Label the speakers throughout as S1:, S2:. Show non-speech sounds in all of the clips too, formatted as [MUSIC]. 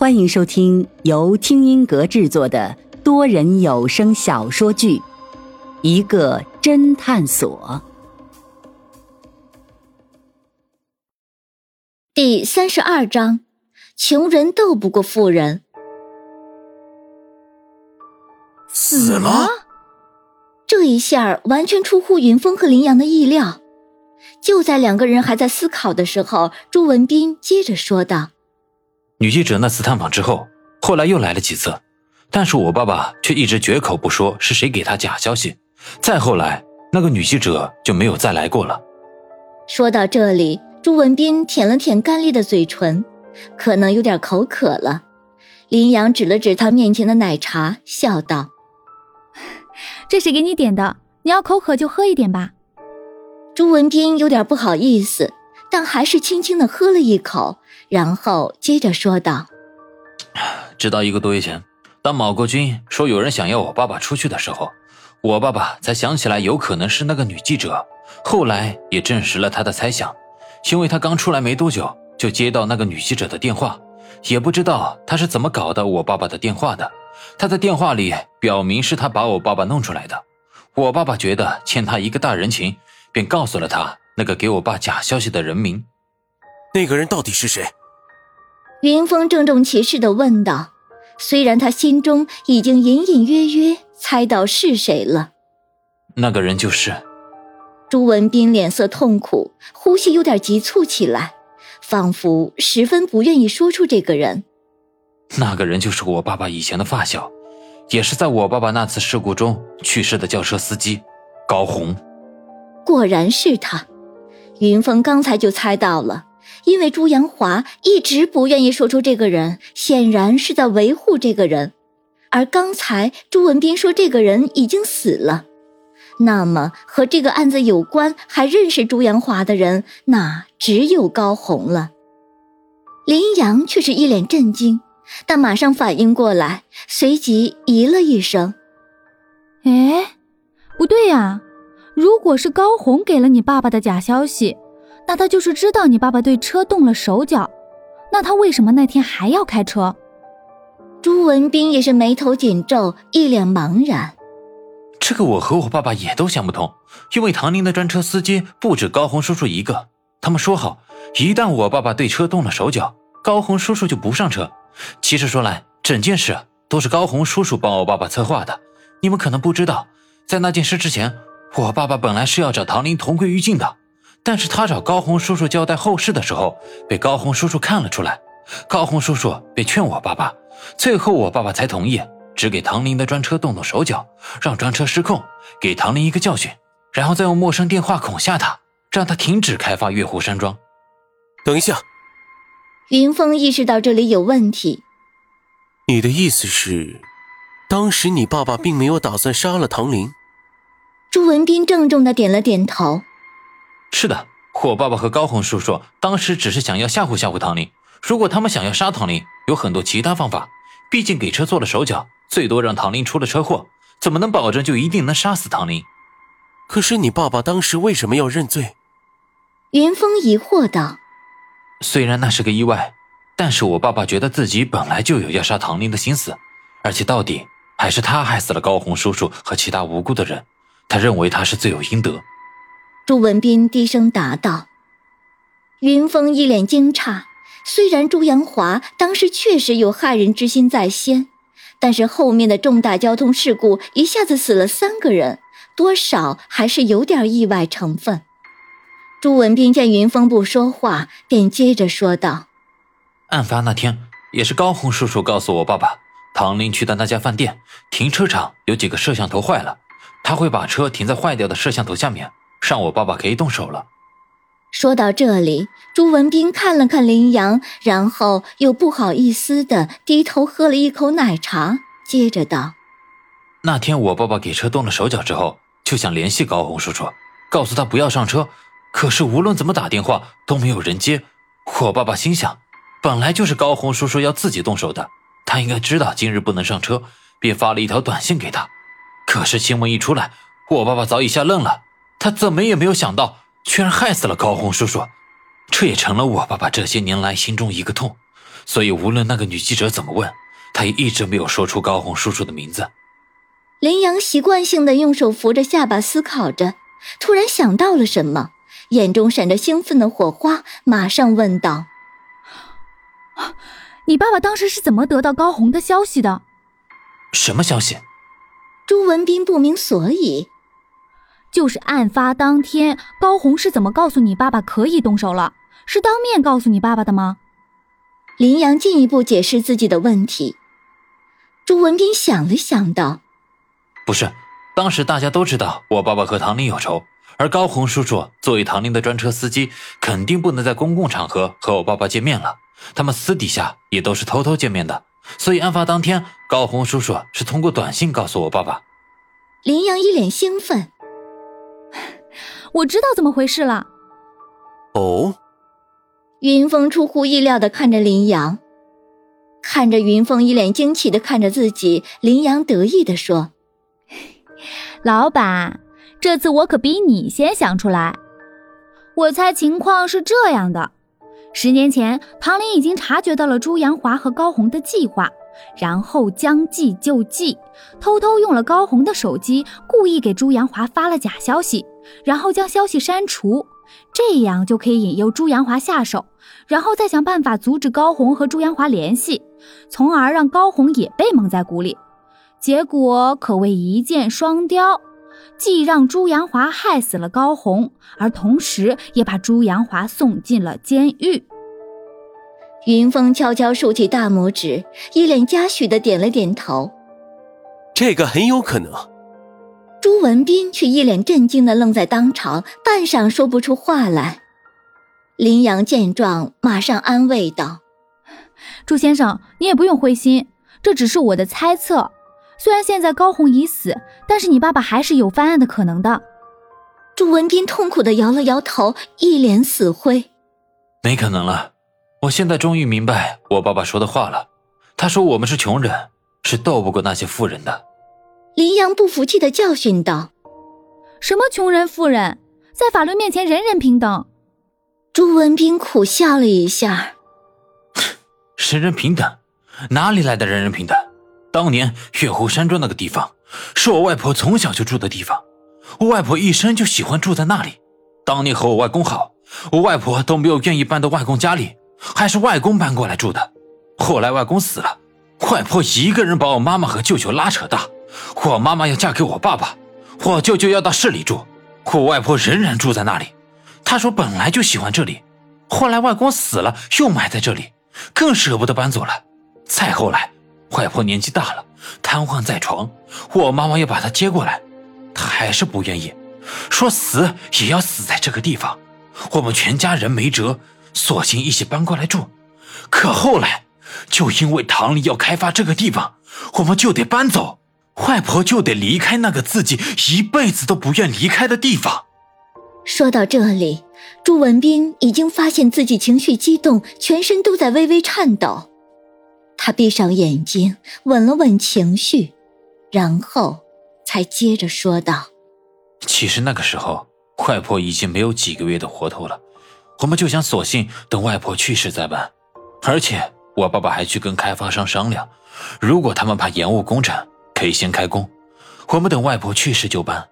S1: 欢迎收听由听音阁制作的多人有声小说剧《一个侦探所》
S2: 第三十二章：穷人斗不过富人。
S3: 死了？
S2: 这一下完全出乎云峰和林阳的意料。就在两个人还在思考的时候，朱文斌接着说道。
S3: 女记者那次探访之后，后来又来了几次，但是我爸爸却一直绝口不说是谁给他假消息。再后来，那个女记者就没有再来过了。
S2: 说到这里，朱文斌舔了舔干裂的嘴唇，可能有点口渴了。林阳指了指他面前的奶茶，笑道：“
S4: 这是给你点的，你要口渴就喝一点吧。”
S2: 朱文斌有点不好意思。但还是轻轻的喝了一口，然后接着说道：“
S3: 直到一个多月前，当马国军说有人想要我爸爸出去的时候，我爸爸才想起来有可能是那个女记者。后来也证实了他的猜想，因为他刚出来没多久就接到那个女记者的电话，也不知道他是怎么搞到我爸爸的电话的。他在电话里表明是他把我爸爸弄出来的。我爸爸觉得欠他一个大人情，便告诉了他。”那个给我爸假消息的人名，
S5: 那个人到底是谁？
S2: 云峰郑重其事的问道。虽然他心中已经隐隐约约猜到是谁了，
S3: 那个人就是
S2: 朱文斌。脸色痛苦，呼吸有点急促起来，仿佛十分不愿意说出这个人。
S3: 那个人就是我爸爸以前的发小，也是在我爸爸那次事故中去世的轿车司机高红。
S2: 果然是他。云峰刚才就猜到了，因为朱阳华一直不愿意说出这个人，显然是在维护这个人。而刚才朱文斌说这个人已经死了，那么和这个案子有关还认识朱阳华的人，那只有高红了。林阳却是一脸震惊，但马上反应过来，随即咦了一声：“
S4: 哎，不对呀。”如果是高红给了你爸爸的假消息，那他就是知道你爸爸对车动了手脚。那他为什么那天还要开车？
S2: 朱文斌也是眉头紧皱，一脸茫然。
S3: 这个我和我爸爸也都想不通，因为唐宁的专车司机不止高红叔叔一个。他们说好，一旦我爸爸对车动了手脚，高红叔叔就不上车。其实说来，整件事都是高红叔叔帮我爸爸策划的。你们可能不知道，在那件事之前。我爸爸本来是要找唐林同归于尽的，但是他找高红叔叔交代后事的时候，被高红叔叔看了出来。高红叔叔便劝我爸爸，最后我爸爸才同意，只给唐林的专车动动手脚，让专车失控，给唐林一个教训，然后再用陌生电话恐吓他，让他停止开发月湖山庄。
S5: 等一下，
S2: 云峰意识到这里有问题。
S5: 你的意思是，当时你爸爸并没有打算杀了唐林？
S2: 朱文斌郑重的点了点头。
S3: 是的，我爸爸和高红叔叔当时只是想要吓唬吓唬唐林。如果他们想要杀唐林，有很多其他方法。毕竟给车做了手脚，最多让唐林出了车祸，怎么能保证就一定能杀死唐林？
S5: 可是你爸爸当时为什么要认罪？
S2: 云峰疑惑道。
S3: 虽然那是个意外，但是我爸爸觉得自己本来就有要杀唐林的心思，而且到底还是他害死了高红叔叔和其他无辜的人。他认为他是罪有应得。
S2: 朱文斌低声答道。云峰一脸惊诧。虽然朱阳华当时确实有害人之心在先，但是后面的重大交通事故一下子死了三个人，多少还是有点意外成分。朱文斌见云峰不说话，便接着说道：“
S3: 案发那天，也是高红叔叔告诉我爸爸，唐林去的那家饭店停车场有几个摄像头坏了。”他会把车停在坏掉的摄像头下面，让我爸爸可以动手了。
S2: 说到这里，朱文斌看了看林阳，然后又不好意思的低头喝了一口奶茶，接着道：“
S3: 那天我爸爸给车动了手脚之后，就想联系高红叔叔，告诉他不要上车。可是无论怎么打电话都没有人接。我爸爸心想，本来就是高红叔叔要自己动手的，他应该知道今日不能上车，便发了一条短信给他。”可是新闻一出来，我爸爸早已吓愣了。他怎么也没有想到，居然害死了高红叔叔。这也成了我爸爸这些年来心中一个痛。所以无论那个女记者怎么问，他也一直没有说出高红叔叔的名字。
S2: 林阳习惯性的用手扶着下巴思考着，突然想到了什么，眼中闪着兴奋的火花，马上问道：“
S4: 你爸爸当时是怎么得到高红的消息的？
S3: 什么消息？”
S2: 朱文斌不明所以。
S4: 就是案发当天，高红是怎么告诉你爸爸可以动手了？是当面告诉你爸爸的吗？
S2: 林阳进一步解释自己的问题。朱文斌想了想，道。
S3: 不是，当时大家都知道我爸爸和唐林有仇，而高红叔叔作为唐林的专车司机，肯定不能在公共场合和我爸爸见面了。他们私底下也都是偷偷见面的，所以案发当天，高红叔叔是通过短信告诉我爸爸。
S2: 林阳一脸兴奋，[LAUGHS]
S4: 我知道怎么回事了。
S5: 哦，
S2: 云峰出乎意料的看着林阳，看着云峰一脸惊奇的看着自己，林阳得意的说。[LAUGHS]
S4: 老板，这次我可比你先想出来。我猜情况是这样的：十年前，唐林已经察觉到了朱阳华和高红的计划，然后将计就计，偷偷用了高红的手机，故意给朱阳华发了假消息，然后将消息删除，这样就可以引诱朱阳华下手，然后再想办法阻止高红和朱阳华联系，从而让高红也被蒙在鼓里。结果可谓一箭双雕，既让朱阳华害死了高红，而同时也把朱阳华送进了监狱。
S2: 云峰悄悄竖起大拇指，一脸嘉许的点了点头。
S5: 这个很有可能。
S2: 朱文斌却一脸震惊的愣在当场，半晌说不出话来。林阳见状，马上安慰道：“
S4: 朱先生，你也不用灰心，这只是我的猜测。”虽然现在高红已死，但是你爸爸还是有翻案的可能的。
S2: 朱文斌痛苦的摇了摇头，一脸死灰。
S3: 没可能了，我现在终于明白我爸爸说的话了。他说我们是穷人，是斗不过那些富人的。
S2: 林阳不服气的教训道：“
S4: 什么穷人富人，在法律面前人人平等。”
S2: 朱文斌苦笑了一下：“ [LAUGHS]
S3: 人人平等，哪里来的人人平等？”当年月湖山庄那个地方，是我外婆从小就住的地方。我外婆一生就喜欢住在那里。当年和我外公好，我外婆都没有愿意搬到外公家里，还是外公搬过来住的。后来外公死了，外婆一个人把我妈妈和舅舅拉扯大。我妈妈要嫁给我爸爸，我舅舅要到市里住，我外婆仍然住在那里。她说本来就喜欢这里，后来外公死了，又埋在这里，更舍不得搬走了。再后来。外婆年纪大了，瘫痪在床，我妈妈要把她接过来，她还是不愿意，说死也要死在这个地方。我们全家人没辙，索性一起搬过来住。可后来，就因为唐林要开发这个地方，我们就得搬走，外婆就得离开那个自己一辈子都不愿离开的地方。
S2: 说到这里，朱文斌已经发现自己情绪激动，全身都在微微颤抖。他闭上眼睛，稳了稳情绪，然后才接着说道：“
S3: 其实那个时候，外婆已经没有几个月的活头了，我们就想索性等外婆去世再搬。而且我爸爸还去跟开发商商量，如果他们怕延误工程，可以先开工，我们等外婆去世就搬。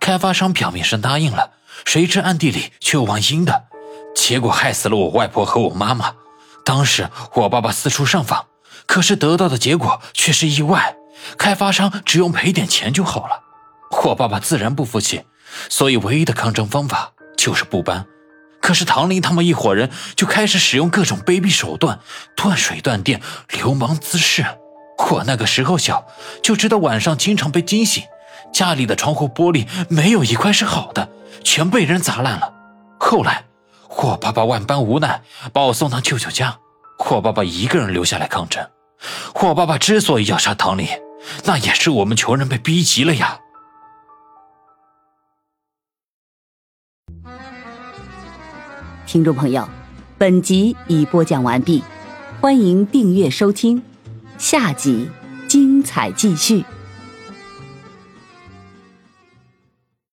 S3: 开发商表面上答应了，谁知暗地里却玩阴的，结果害死了我外婆和我妈妈。当时我爸爸四处上访。”可是得到的结果却是意外，开发商只用赔点钱就好了。我爸爸自然不服气，所以唯一的抗争方法就是不搬。可是唐林他们一伙人就开始使用各种卑鄙手段，断水断电，流氓滋事。我那个时候小，就知道晚上经常被惊醒，家里的窗户玻璃没有一块是好的，全被人砸烂了。后来我爸爸万般无奈，把我送到舅舅家。霍爸爸一个人留下来抗争。霍爸爸之所以要杀唐林，那也是我们穷人被逼急了呀。
S1: 听众朋友，本集已播讲完毕，欢迎订阅收听，下集精彩继续。